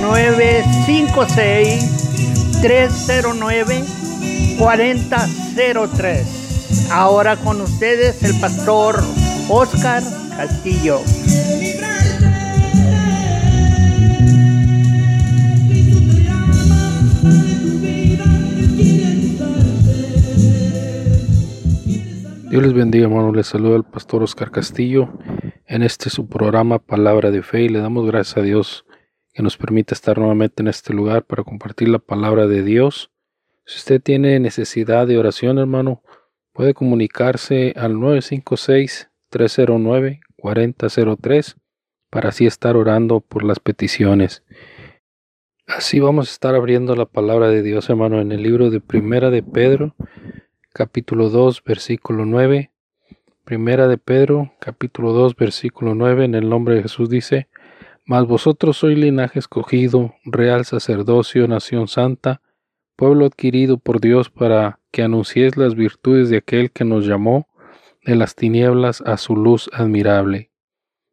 956-309-4003. Ahora con ustedes el pastor Oscar Castillo. Dios les bendiga, hermano. Les saluda el pastor Oscar Castillo en este su programa Palabra de Fe y le damos gracias a Dios que nos permite estar nuevamente en este lugar para compartir la palabra de Dios. Si usted tiene necesidad de oración, hermano, puede comunicarse al 956-309-4003 para así estar orando por las peticiones. Así vamos a estar abriendo la palabra de Dios, hermano, en el libro de Primera de Pedro, capítulo 2, versículo 9. Primera de Pedro, capítulo 2, versículo 9, en el nombre de Jesús dice, Mas vosotros sois linaje escogido, real sacerdocio, nación santa, pueblo adquirido por Dios para que anunciéis las virtudes de aquel que nos llamó de las tinieblas a su luz admirable.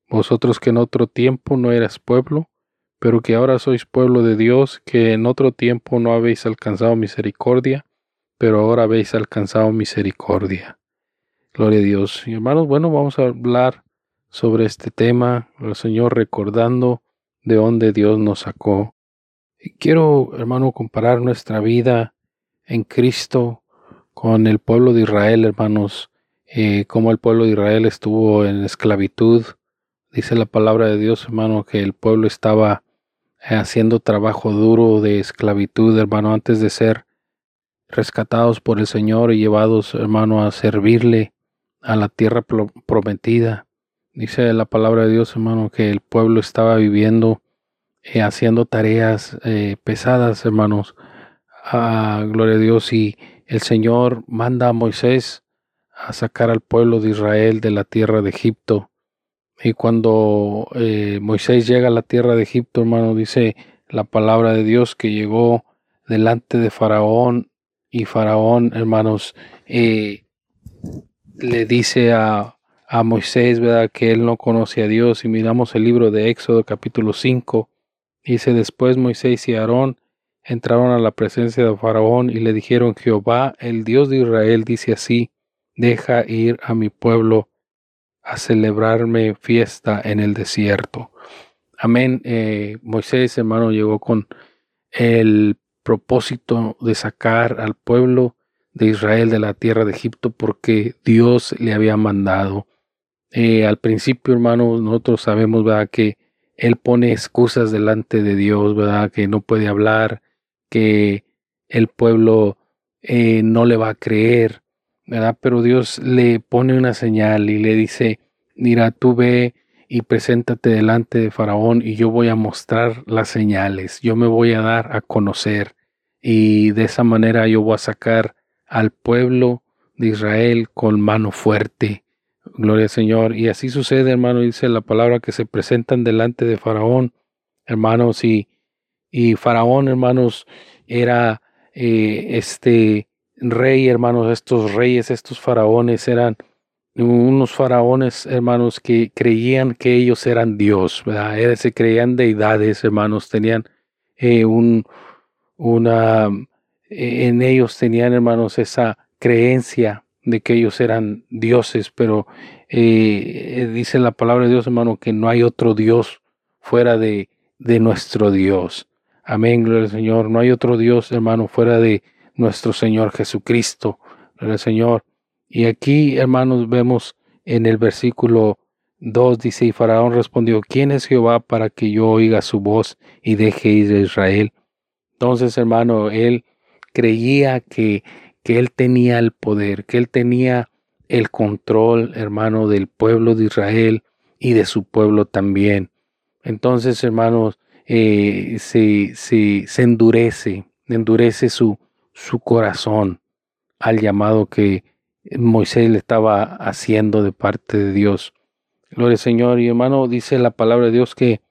Vosotros que en otro tiempo no eras pueblo, pero que ahora sois pueblo de Dios, que en otro tiempo no habéis alcanzado misericordia, pero ahora habéis alcanzado misericordia. Gloria a Dios. Y hermanos, bueno, vamos a hablar sobre este tema, el Señor recordando de dónde Dios nos sacó. Y quiero, hermano, comparar nuestra vida en Cristo con el pueblo de Israel, hermanos, eh, como el pueblo de Israel estuvo en esclavitud. Dice la palabra de Dios, hermano, que el pueblo estaba eh, haciendo trabajo duro de esclavitud, hermano, antes de ser rescatados por el Señor y llevados, hermano, a servirle a la tierra prometida. Dice la palabra de Dios, hermano, que el pueblo estaba viviendo, eh, haciendo tareas eh, pesadas, hermanos. Ah, gloria a Dios. Y el Señor manda a Moisés a sacar al pueblo de Israel de la tierra de Egipto. Y cuando eh, Moisés llega a la tierra de Egipto, hermano, dice la palabra de Dios que llegó delante de Faraón y Faraón, hermanos, le dice a, a, Moisés, ¿verdad?, que él no conoce a Dios. Y miramos el libro de Éxodo capítulo 5. Dice, después Moisés y Aarón entraron a la presencia de Faraón y le dijeron, Jehová, el Dios de Israel, dice así, deja ir a mi pueblo a celebrarme fiesta en el desierto. Amén. Eh, Moisés, hermano, llegó con el propósito de sacar al pueblo de Israel de la tierra de Egipto porque Dios le había mandado. Eh, al principio, hermanos, nosotros sabemos, ¿verdad?, que Él pone excusas delante de Dios, ¿verdad?, que no puede hablar, que el pueblo eh, no le va a creer, ¿verdad? Pero Dios le pone una señal y le dice, mira, tú ve y preséntate delante de Faraón y yo voy a mostrar las señales, yo me voy a dar a conocer y de esa manera yo voy a sacar al pueblo de Israel con mano fuerte. Gloria al Señor. Y así sucede, hermano, dice la palabra que se presentan delante de Faraón, hermanos, y, y Faraón, hermanos, era eh, este rey, hermanos, estos reyes, estos faraones eran unos faraones, hermanos, que creían que ellos eran Dios, ¿verdad? Se creían deidades, hermanos, tenían eh, un, una, en ellos tenían, hermanos, esa creencia de que ellos eran dioses, pero eh, dice la palabra de Dios, hermano, que no hay otro Dios fuera de, de nuestro Dios. Amén, gloria al Señor. No hay otro Dios, hermano, fuera de nuestro Señor Jesucristo, gloria al Señor. Y aquí, hermanos, vemos en el versículo 2 dice, y Faraón respondió, ¿quién es Jehová para que yo oiga su voz y deje ir a Israel? Entonces, hermano, él creía que, que él tenía el poder, que él tenía el control, hermano, del pueblo de Israel y de su pueblo también. Entonces, hermanos, eh, se, se, endurece, endurece su, su corazón al llamado que Moisés le estaba haciendo de parte de Dios. Gloria al Señor. Y hermano, dice la palabra de Dios que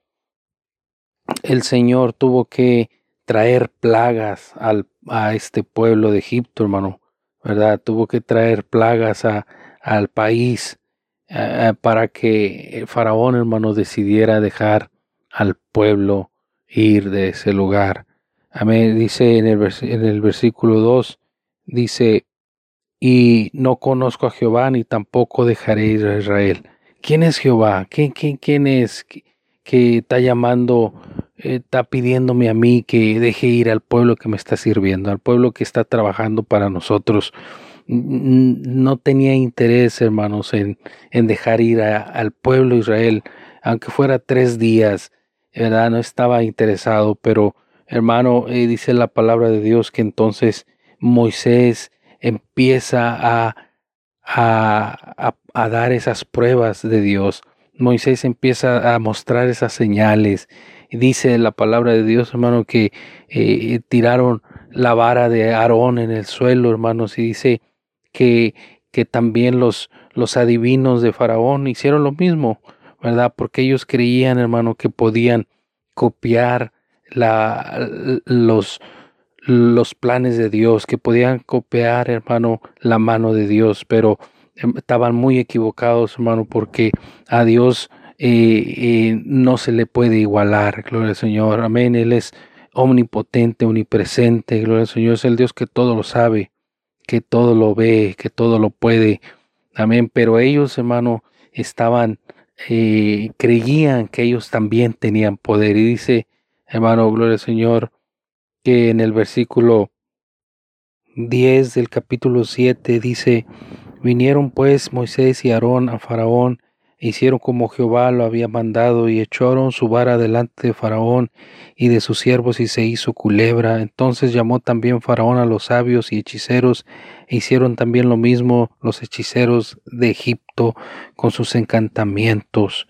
el Señor tuvo que traer plagas al, a este pueblo de Egipto, hermano, ¿verdad? Tuvo que traer plagas a, al país eh, para que el faraón, hermano, decidiera dejar al pueblo ir de ese lugar. Amén. Dice en el, en el versículo 2, dice, y no conozco a Jehová ni tampoco dejaré ir a Israel. ¿Quién es Jehová? ¿Quién, quién, quién es que está llamando está pidiéndome a mí que deje ir al pueblo que me está sirviendo, al pueblo que está trabajando para nosotros. No tenía interés, hermanos, en, en dejar ir al pueblo de Israel, aunque fuera tres días, ¿verdad? No estaba interesado, pero, hermano, eh, dice la palabra de Dios que entonces Moisés empieza a, a, a dar esas pruebas de Dios. Moisés empieza a mostrar esas señales Dice la palabra de Dios, hermano, que eh, tiraron la vara de Aarón en el suelo, hermanos, y dice que, que también los, los adivinos de Faraón hicieron lo mismo, ¿verdad? Porque ellos creían, hermano, que podían copiar la, los, los planes de Dios, que podían copiar, hermano, la mano de Dios, pero em, estaban muy equivocados, hermano, porque a Dios eh, no se le puede igualar, gloria al Señor, amén, Él es omnipotente, omnipresente, gloria al Señor, es el Dios que todo lo sabe, que todo lo ve, que todo lo puede, amén, pero ellos, hermano, estaban, eh, creían que ellos también tenían poder, y dice, hermano, gloria al Señor, que en el versículo 10 del capítulo 7 dice, vinieron pues Moisés y Aarón a Faraón, hicieron como Jehová lo había mandado y echaron su vara delante de Faraón y de sus siervos y se hizo culebra. Entonces llamó también Faraón a los sabios y hechiceros e hicieron también lo mismo los hechiceros de Egipto con sus encantamientos.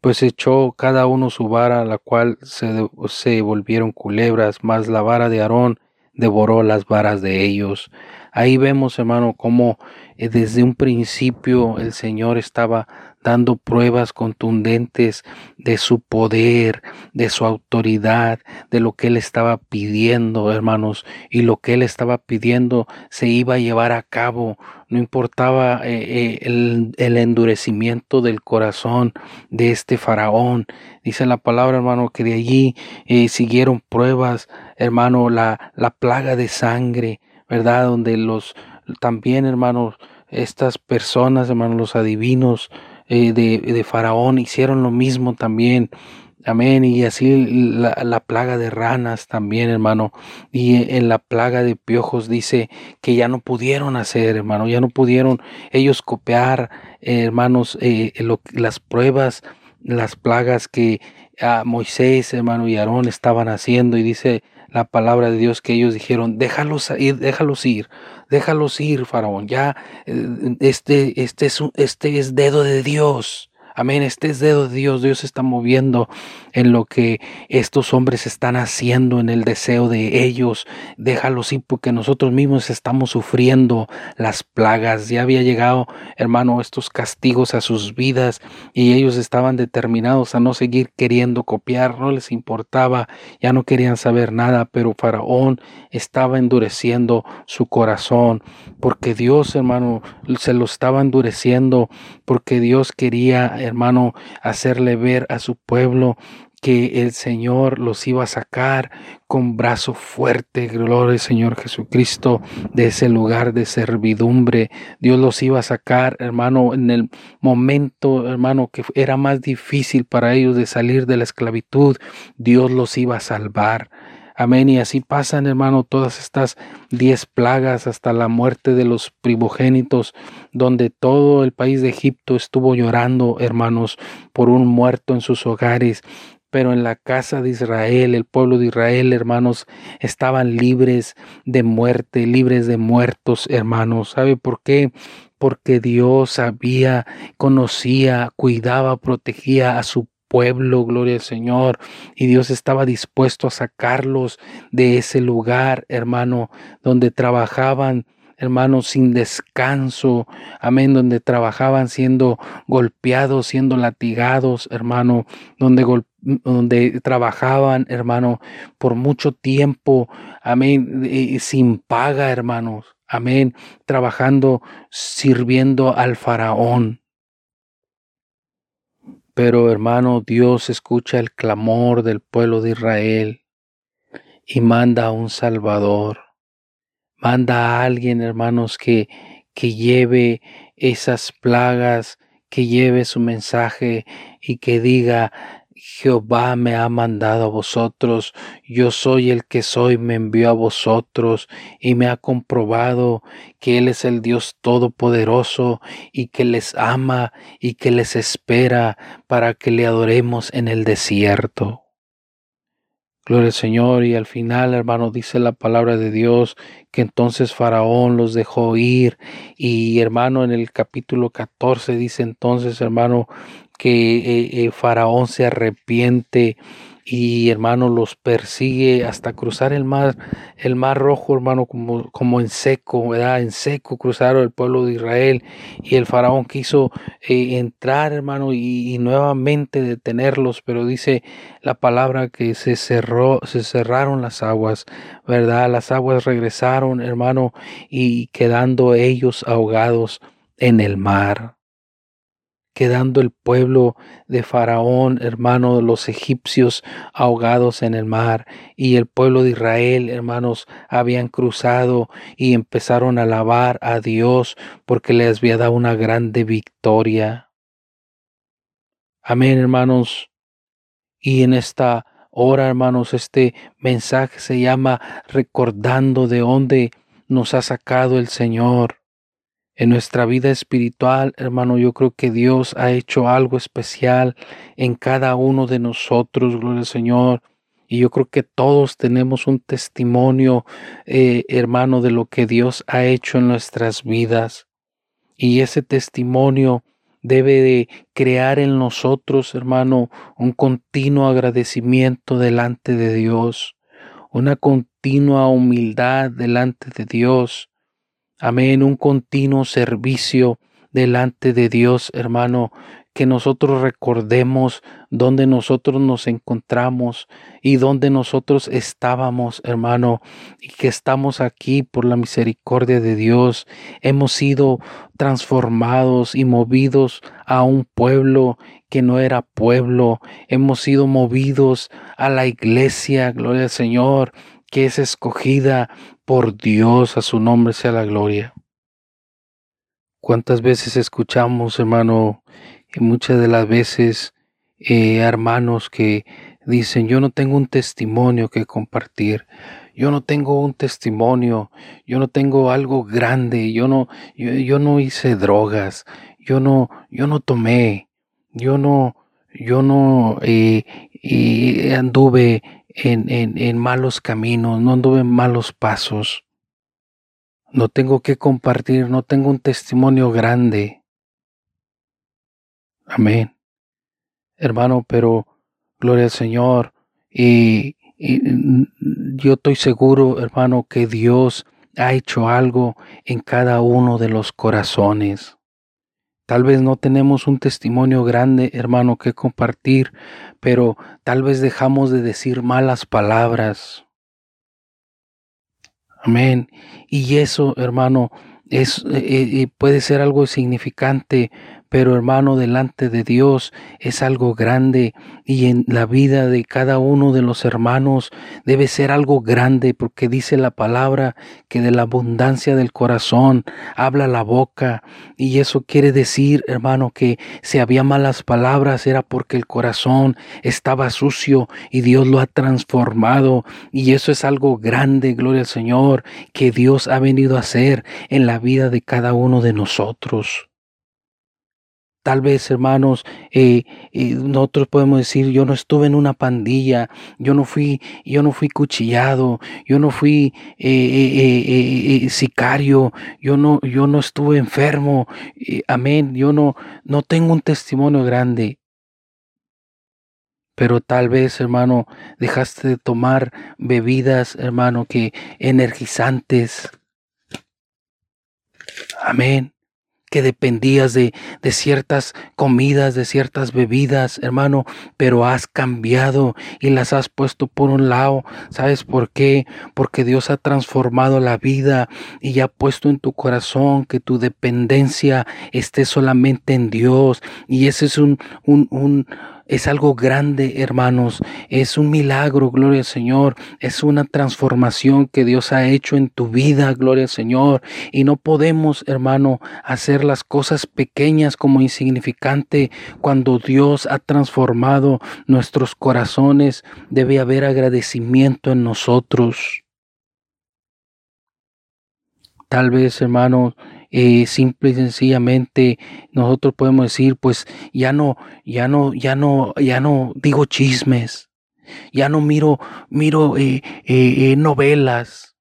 Pues echó cada uno su vara, la cual se, se volvieron culebras, mas la vara de Aarón devoró las varas de ellos. Ahí vemos, hermano, cómo eh, desde un principio el Señor estaba dando pruebas contundentes de su poder, de su autoridad, de lo que él estaba pidiendo, hermanos, y lo que él estaba pidiendo se iba a llevar a cabo, no importaba eh, eh, el, endurecimiento del corazón de este faraón. Dice la palabra, hermano, que de allí eh, siguieron pruebas, hermano, la, la plaga de sangre, ¿verdad? Donde los también, hermanos, estas personas, hermanos, los adivinos, eh, de, Faraón hicieron lo mismo también. Amén. Y así la, plaga de ranas también, hermano. Y en la plaga de piojos dice que ya no pudieron hacer, hermano. Ya no pudieron ellos copiar, hermanos, eh, las pruebas, las plagas que a Moisés, hermano, y Aarón estaban haciendo. Y dice la palabra de Dios que ellos dijeron, déjalos ir, déjalos ir, déjalos ir, faraón, ya eh, este, este, es, este es dedo de Dios. Amén, este es dedo de Dios, Dios está moviendo en lo que estos hombres están haciendo, en el deseo de ellos. Déjalos ir porque nosotros mismos estamos sufriendo las plagas. Ya había llegado, hermano, estos castigos a sus vidas y ellos estaban determinados a no seguir queriendo copiar, no les importaba, ya no querían saber nada, pero Faraón estaba endureciendo su corazón porque Dios, hermano, se lo estaba endureciendo porque Dios quería, hermano, hacerle ver a su pueblo que el Señor los iba a sacar con brazo fuerte, gloria al Señor Jesucristo, de ese lugar de servidumbre. Dios los iba a sacar, hermano, en el momento, hermano, que era más difícil para ellos de salir de la esclavitud. Dios los iba a salvar. Amén. Y así pasan, hermano, todas estas diez plagas hasta la muerte de los primogénitos, donde todo el país de Egipto estuvo llorando, hermanos, por un muerto en sus hogares. Pero en la casa de Israel, el pueblo de Israel, hermanos, estaban libres de muerte, libres de muertos, hermanos. ¿Sabe por qué? Porque Dios sabía, conocía, cuidaba, protegía a su pueblo, gloria al Señor, y Dios estaba dispuesto a sacarlos de ese lugar, hermano, donde trabajaban hermanos, sin descanso, amén, donde trabajaban siendo golpeados, siendo latigados, hermano, donde, donde trabajaban, hermano, por mucho tiempo, amén, sin paga, hermanos, amén, trabajando, sirviendo al faraón. Pero hermano, Dios escucha el clamor del pueblo de Israel y manda a un Salvador. Manda a alguien, hermanos, que, que lleve esas plagas, que lleve su mensaje y que diga, Jehová me ha mandado a vosotros, yo soy el que soy, me envió a vosotros y me ha comprobado que Él es el Dios Todopoderoso y que les ama y que les espera para que le adoremos en el desierto. Gloria al Señor. Y al final, hermano, dice la palabra de Dios que entonces Faraón los dejó ir. Y hermano, en el capítulo 14 dice entonces, hermano, que eh, eh, Faraón se arrepiente y hermano los persigue hasta cruzar el mar, el mar rojo, hermano, como, como en seco, ¿verdad? En seco cruzaron el pueblo de Israel y el faraón quiso eh, entrar, hermano, y, nuevamente detenerlos, pero dice la palabra que se cerró, se cerraron las aguas, ¿verdad? Las aguas regresaron, hermano, y quedando ellos ahogados en el mar quedando el pueblo de Faraón, hermano, los egipcios ahogados en el mar, y el pueblo de Israel, hermanos, habían cruzado y empezaron a alabar a Dios porque les había dado una grande victoria. Amén, hermanos. Y en esta hora, hermanos, este mensaje se llama recordando de dónde nos ha sacado el Señor. En nuestra vida espiritual, hermano, yo creo que Dios ha hecho algo especial en cada uno de nosotros, gloria al Señor. Y yo creo que todos tenemos un testimonio, eh, hermano, de lo que Dios ha hecho en nuestras vidas. Y ese testimonio debe de crear en nosotros, hermano, un continuo agradecimiento delante de Dios, una continua humildad delante de Dios Amén, un continuo servicio delante de Dios, hermano, que nosotros recordemos dónde nosotros nos encontramos y dónde nosotros estábamos, hermano, y que estamos aquí por la misericordia de Dios. Hemos sido transformados y movidos a un pueblo que no era pueblo. Hemos sido movidos a la iglesia, gloria al Señor, que es escogida por Dios, a su nombre sea la gloria. ¿Cuántas veces escuchamos, hermano, y muchas de las veces eh, hermanos que dicen, yo no tengo un testimonio que compartir, yo no tengo un testimonio, yo no tengo algo grande, yo no, yo, no hice drogas, yo no, yo no tomé, yo no, yo no eh, anduve en, en, malos caminos, no anduve en malos pasos. No tengo que compartir, no tengo un testimonio grande. Amén. Hermano, pero gloria al Señor. Y, y, yo estoy seguro, hermano, que Dios ha hecho algo en cada uno de los corazones. Tal vez no tenemos un testimonio grande, hermano, que compartir, pero tal vez dejamos de decir malas palabras. Amén. Y eso, hermano, es, eh, eh, puede ser algo significante pero hermano, delante de Dios es algo grande y en la vida de cada uno de los hermanos debe ser algo grande porque dice la palabra que de la abundancia del corazón habla la boca y eso quiere decir, hermano, que si había malas palabras era porque el corazón estaba sucio y Dios lo ha transformado y eso es algo grande, gloria al Señor, que Dios ha venido a hacer en la vida de cada uno de nosotros. Tal vez, hermanos, eh, eh, nosotros podemos decir, yo no estuve en una pandilla, yo no fui, yo no fui cuchillado, yo no fui eh, sicario, yo no, yo no estuve enfermo, amén, yo no, no tengo un testimonio grande. pero tal vez, hermano, dejaste de tomar bebidas, hermano, que energizantes. Amén que dependías de, de, ciertas comidas, de ciertas bebidas, hermano, pero has cambiado y las has puesto por un lado. ¿Sabes por qué? Porque Dios ha transformado la vida y ha puesto en tu corazón que tu dependencia esté solamente en Dios. Y ese es un, un, un es algo grande, hermanos. Es un milagro, gloria al Señor. Es una transformación que Dios ha hecho en tu vida, gloria al Señor. Y no podemos, hermano, hacer las cosas pequeñas como insignificante cuando Dios ha transformado nuestros corazones. Debe haber agradecimiento en nosotros. Tal vez, hermano, eh, simple y sencillamente nosotros podemos decir, pues ya no, ya no, ya no, ya no digo chismes, ya no miro, miro eh, eh, novelas,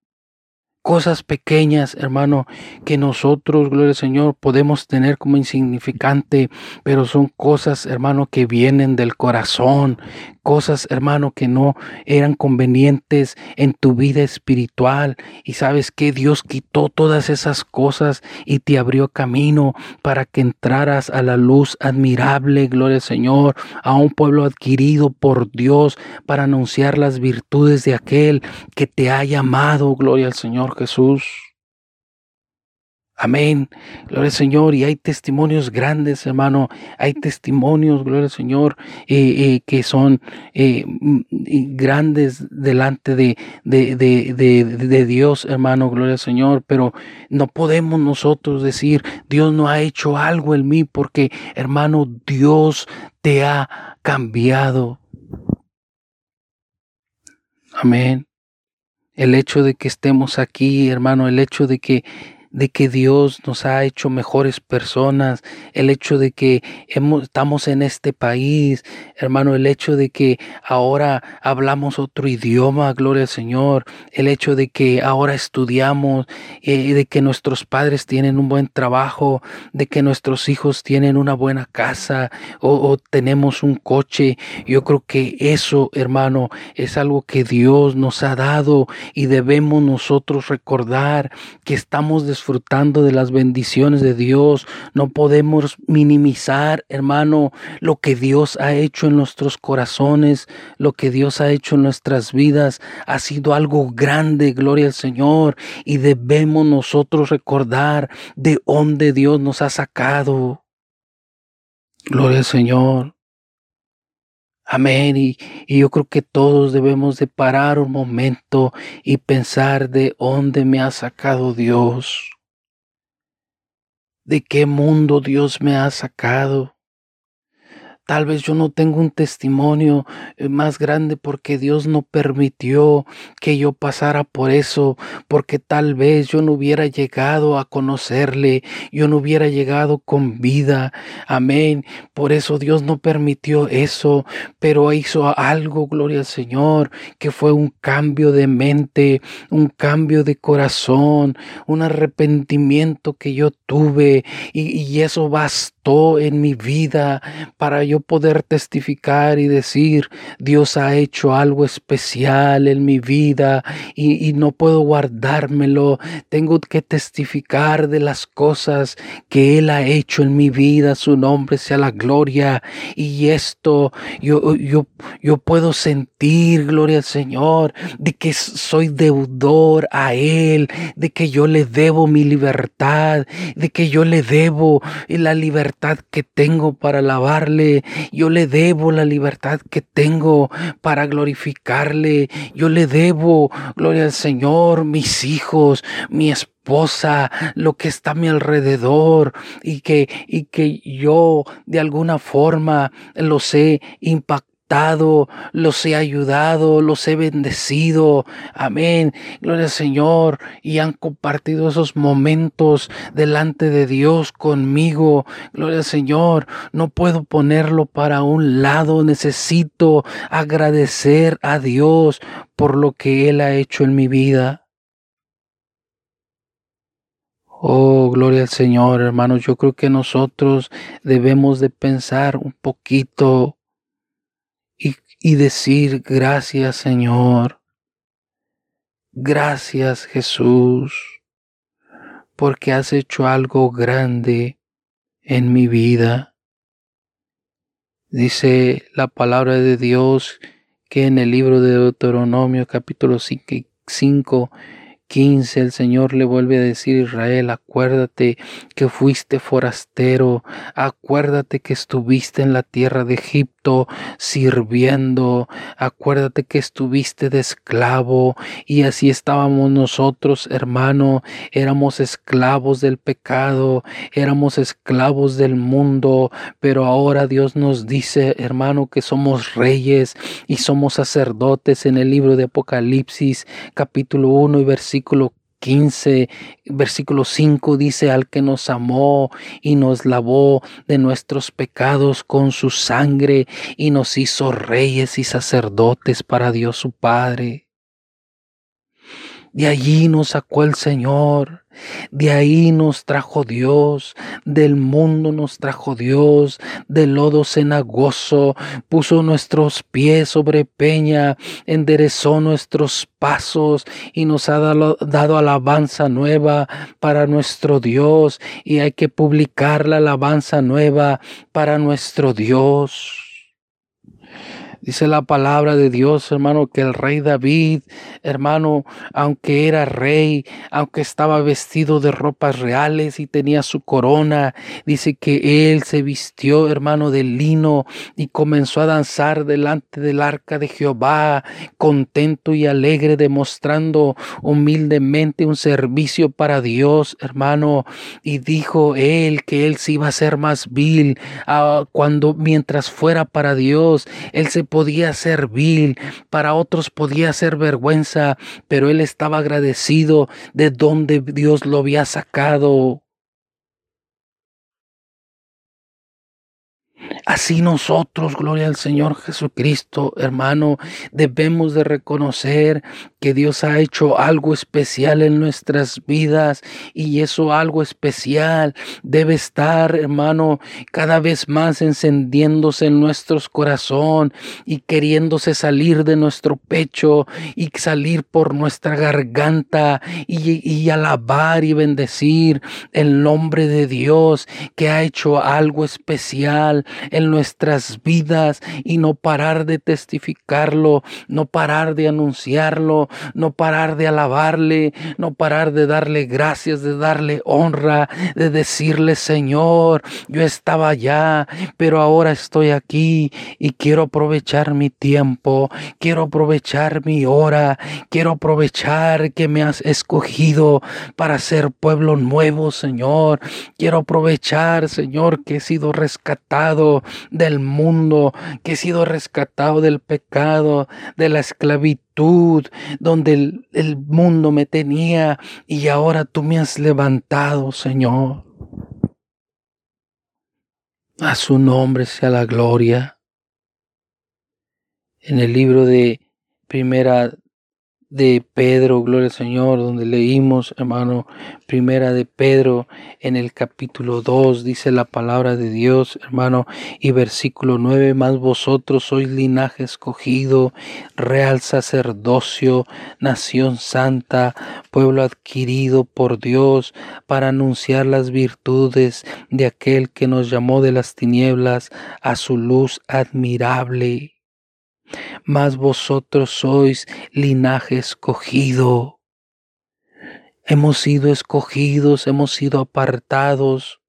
cosas pequeñas, hermano, que nosotros, gloria al Señor, podemos tener como insignificante, pero son cosas, hermano, que vienen del corazón, cosas, hermano, que no eran convenientes en tu vida espiritual. Y sabes que Dios quitó todas esas cosas y te abrió camino para que entraras a la luz admirable, gloria al Señor, a un pueblo adquirido por Dios para anunciar las virtudes de aquel que te ha llamado, gloria al Señor Jesús. Amén. Gloria al Señor. Y hay testimonios grandes, hermano. Hay testimonios, gloria al Señor, eh, eh, que son eh, mm, grandes delante de, de, de, de, Dios, hermano. Gloria al Señor. Pero no podemos nosotros decir, Dios no ha hecho algo en mí, porque, hermano, Dios te ha cambiado. Amén. El hecho de que estemos aquí, hermano, el hecho de que de que Dios nos ha hecho mejores personas, el hecho de que estamos en este país, hermano, el hecho de que ahora hablamos otro idioma, gloria al Señor, el hecho de que ahora estudiamos, eh, de que nuestros padres tienen un buen trabajo, de que nuestros hijos tienen una buena casa o, o tenemos un coche, yo creo que eso, hermano, es algo que Dios nos ha dado y debemos nosotros recordar que estamos disfrutando de las bendiciones de Dios. No podemos minimizar, hermano, lo que Dios ha hecho en nuestros corazones, lo que Dios ha hecho en nuestras vidas. Ha sido algo grande, gloria al Señor. Y debemos nosotros recordar de dónde Dios nos ha sacado. Gloria al Señor. Amén. Y, y, yo creo que todos debemos de parar un momento y pensar de dónde me ha sacado Dios. De qué mundo Dios me ha sacado. Tal vez yo no tengo un testimonio eh, más grande porque Dios no permitió que yo pasara por eso, porque tal vez yo no hubiera llegado a conocerle, yo no hubiera llegado con vida. Amén. Por eso Dios no permitió eso, pero hizo algo, gloria al Señor, que fue un cambio de mente, un cambio de corazón, un arrepentimiento que yo tuve y, y eso bastó en mi vida para yo poder testificar y decir, Dios ha hecho algo especial en mi vida y, no puedo guardármelo. Tengo que testificar de las cosas que Él ha hecho en mi vida. Su nombre sea la gloria. Y esto yo, yo, yo puedo sentir, gloria al Señor, de que soy deudor a Él, de que yo le debo mi libertad, de que yo le debo la libertad que tengo para alabarle yo le debo la libertad que tengo para glorificarle. Yo le debo, gloria al Señor, mis hijos, mi esposa, lo que está a mi alrededor y que, y que yo de alguna forma los he impactado los he ayudado, los he bendecido. Amén. Gloria al Señor. Y han compartido esos momentos delante de Dios conmigo. Gloria al Señor. No puedo ponerlo para un lado. Necesito agradecer a Dios por lo que Él ha hecho en mi vida. Oh, gloria al Señor, hermanos. Yo creo que nosotros debemos de pensar un poquito y decir gracias Señor, gracias Jesús, porque has hecho algo grande en mi vida. Dice la palabra de Dios que en el libro de Deuteronomio capítulo 5 15 el Señor le vuelve a decir Israel, acuérdate que fuiste forastero, acuérdate que estuviste en la tierra de Egipto sirviendo, acuérdate que estuviste de esclavo y así estábamos nosotros, hermano, éramos esclavos del pecado, éramos esclavos del mundo, pero ahora Dios nos dice, hermano, que somos reyes y somos sacerdotes en el libro de Apocalipsis capítulo 1 y versículo versículo 15, versículo 5 dice, al que nos amó y nos lavó de nuestros pecados con su sangre y nos hizo reyes y sacerdotes para Dios su Padre. De allí nos sacó el Señor de ahí nos trajo Dios, del mundo nos trajo Dios, del lodo cenagoso, puso nuestros pies sobre peña, enderezó nuestros pasos y nos ha dado, dado, alabanza nueva para nuestro Dios y hay que publicar la alabanza nueva para nuestro Dios. Dice la palabra de Dios, hermano, que el rey David, hermano, aunque era rey, aunque estaba vestido de ropas reales y tenía su corona, dice que él se vistió, hermano, de lino y comenzó a danzar delante del arca de Jehová, contento y alegre, demostrando humildemente un servicio para Dios, hermano. Y dijo él que él se iba a ser más vil ah, cuando mientras fuera para Dios, él se podía ser vil, para otros podía ser vergüenza, pero él estaba agradecido de donde Dios lo había sacado. Así nosotros, gloria al Señor Jesucristo, hermano, debemos de reconocer que Dios ha hecho algo especial en nuestras vidas y eso algo especial debe estar, hermano, cada vez más encendiéndose en nuestros corazón y queriéndose salir de nuestro pecho y salir por nuestra garganta y, y alabar y bendecir el nombre de Dios que ha hecho algo especial en nuestras vidas y no parar de testificarlo, no parar de anunciarlo, no parar de alabarle, no parar de darle gracias, de darle honra, de decirle, Señor, yo estaba allá, pero ahora estoy aquí y quiero aprovechar mi tiempo, quiero aprovechar mi hora, quiero aprovechar que me has escogido para ser pueblo nuevo, Señor. Quiero aprovechar, Señor, que he sido rescatado del mundo, que he sido rescatado del pecado, de la esclavitud, donde el, mundo me tenía y ahora tú me has levantado, Señor. A su nombre sea la gloria. En el libro de Primera de Pedro, gloria al Señor, donde leímos, hermano, primera de Pedro en el capítulo 2, dice la palabra de Dios, hermano, y versículo 9, más vosotros sois linaje escogido, real sacerdocio, nación santa, pueblo adquirido por Dios, para anunciar las virtudes de aquel que nos llamó de las tinieblas a su luz admirable mas vosotros sois linaje escogido. Hemos sido escogidos, hemos sido apartados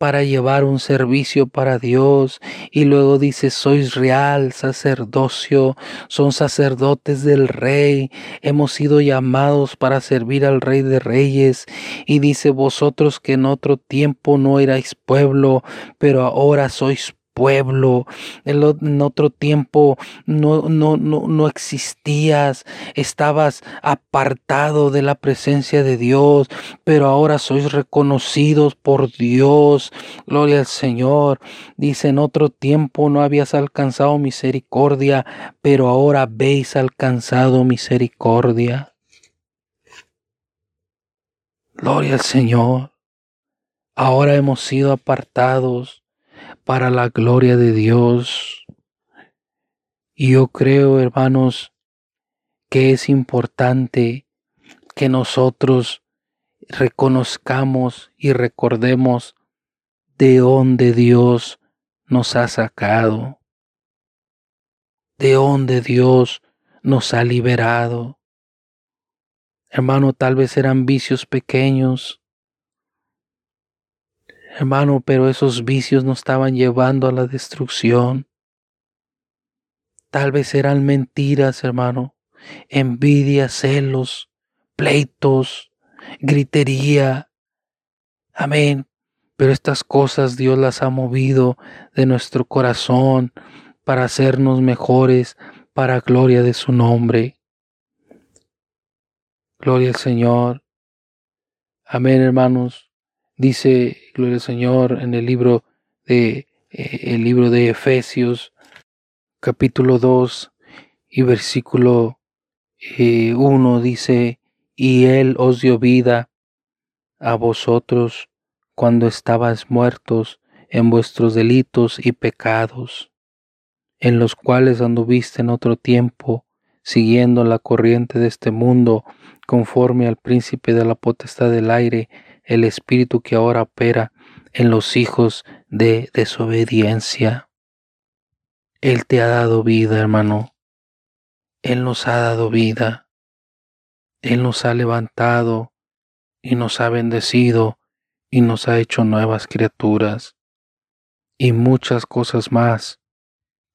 para llevar un servicio para Dios. Y luego dice, sois real sacerdocio, son sacerdotes del rey, hemos sido llamados para servir al rey de reyes. Y dice, vosotros que en otro tiempo no erais pueblo, pero ahora sois pueblo, en otro tiempo no, no, no, no existías, estabas apartado de la presencia de Dios, pero ahora sois reconocidos por Dios, gloria al Señor. Dice, en otro tiempo no habías alcanzado misericordia, pero ahora habéis alcanzado misericordia. Gloria al Señor. Ahora hemos sido apartados para la gloria de Dios. Y yo creo, hermanos, que es importante que nosotros reconozcamos y recordemos de dónde Dios nos ha sacado, de dónde Dios nos ha liberado. Hermano, tal vez eran vicios pequeños. Hermano, pero esos vicios nos estaban llevando a la destrucción. Tal vez eran mentiras, hermano, envidia, celos, pleitos, gritería. Amén. Pero estas cosas Dios las ha movido de nuestro corazón para hacernos mejores, para gloria de su nombre. Gloria al Señor. Amén, hermanos. Dice, gloria al Señor, en el libro de eh, el libro de Efesios, capítulo 2 y versículo 1 eh, dice, y Él os dio vida a vosotros cuando estabas muertos en vuestros delitos y pecados, en los cuales anduviste en otro tiempo, siguiendo la corriente de este mundo, conforme al príncipe de la potestad del aire, el espíritu que ahora opera en los hijos de desobediencia. Él te ha dado vida, hermano. Él nos ha dado vida. Él nos ha levantado y nos ha bendecido y nos ha hecho nuevas criaturas y muchas cosas más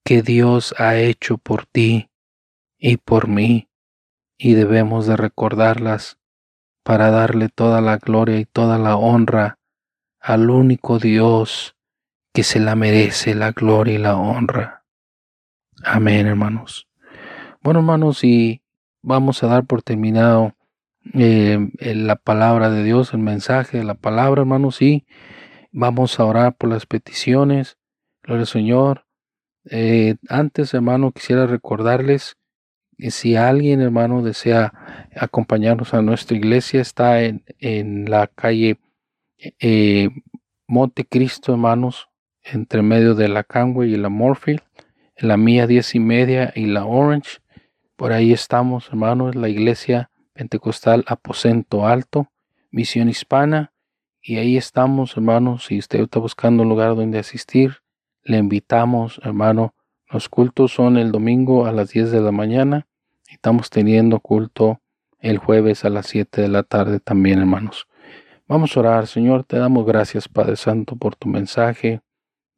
que Dios ha hecho por ti y por mí y debemos de recordarlas para darle toda la gloria y toda la honra al único Dios que se la merece la gloria y la honra. Amén, hermanos. Bueno, hermanos, y vamos a dar por terminado eh, la palabra de Dios, el mensaje de la palabra, hermanos, y vamos a orar por las peticiones. Gloria al Señor. Eh, antes, hermano, quisiera recordarles que si alguien, hermano, desea acompañarnos a nuestra iglesia, está en, en la calle eh, Montecristo, hermanos, entre medio de la Canway y la Morfield, en la mía diez y media y la Orange. Por ahí estamos, hermanos, la iglesia Pentecostal Aposento Alto, Misión Hispana. Y ahí estamos, hermanos. Si usted está buscando un lugar donde asistir, le invitamos, hermano. Los cultos son el domingo a las 10 de la mañana. Estamos teniendo culto el jueves a las 7 de la tarde también, hermanos. Vamos a orar, Señor. Te damos gracias, Padre Santo, por tu mensaje.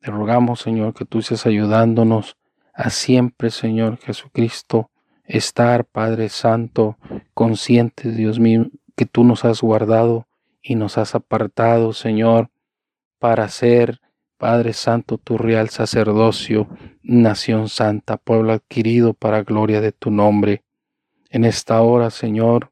Te rogamos, Señor, que tú estés ayudándonos a siempre, Señor Jesucristo, estar, Padre Santo, conscientes, Dios mío, que tú nos has guardado y nos has apartado, Señor, para ser, Padre Santo, tu real sacerdocio, nación santa, pueblo adquirido para gloria de tu nombre. En esta hora, Señor,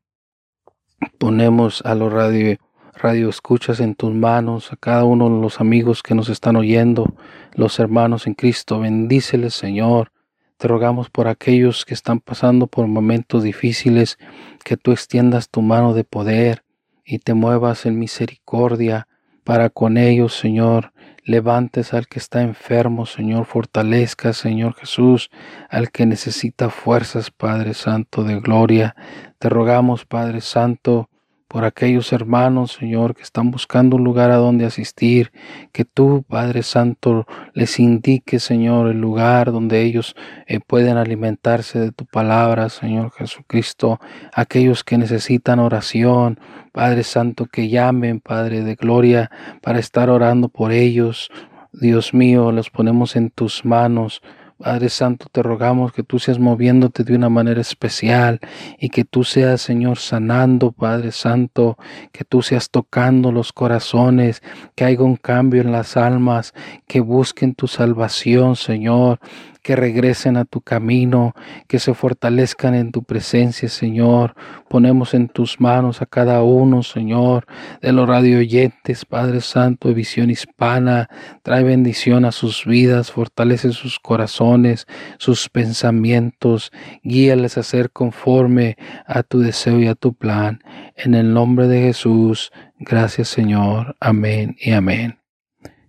ponemos a los radio, escuchas en tus manos, a cada uno de los amigos que nos están oyendo, los hermanos en Cristo, bendíceles, Señor, te rogamos por aquellos que están pasando por momentos difíciles, que tú extiendas tu mano de poder y te muevas en misericordia para con ellos, Señor. Levantes al que está enfermo, Señor. Fortalezca, Señor Jesús, al que necesita fuerzas, Padre Santo de gloria. Te rogamos, Padre Santo, por aquellos hermanos, Señor, que están buscando un lugar a donde asistir, que tú, Padre Santo, les indique, Señor, el lugar donde ellos eh, pueden alimentarse de tu palabra, Señor Jesucristo, aquellos que necesitan oración, Padre Santo, que llamen, Padre de Gloria, para estar orando por ellos. Dios mío, los ponemos en tus manos. Padre Santo, te rogamos que tú seas moviéndote de una manera especial y que tú seas, Señor, sanando, Padre Santo, que tú seas tocando los corazones, que haya un cambio en las almas, que busquen tu salvación, Señor, que regresen a tu camino, que se fortalezcan en tu presencia, Señor. Ponemos en tus manos a cada uno, Señor, de los radioyentes, Padre Santo, de visión hispana. Trae bendición a sus vidas, fortalece sus corazones, sus pensamientos, guíales a ser conforme a tu deseo y a tu plan. En el nombre de Jesús, gracias Señor. Amén y amén.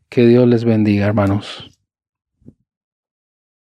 Que Dios les bendiga, hermanos.